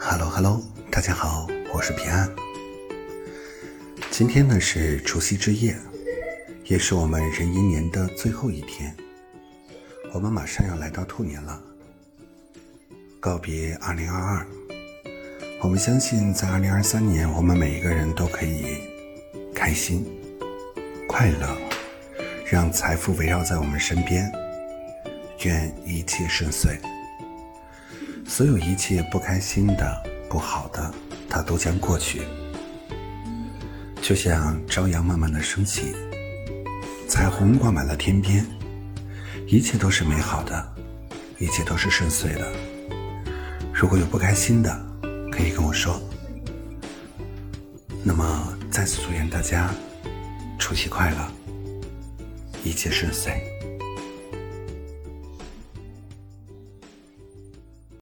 Hello Hello，大家好，我是平安。今天呢是除夕之夜，也是我们壬寅年的最后一天。我们马上要来到兔年了，告别2022。我们相信，在2023年，我们每一个人都可以开心、快乐，让财富围绕在我们身边，愿一切顺遂。所有一切不开心的、不好的，它都将过去。就像朝阳慢慢的升起，彩虹挂满了天边，一切都是美好的，一切都是顺遂的。如果有不开心的，可以跟我说。那么，再次祝愿大家除夕快乐，一切顺遂。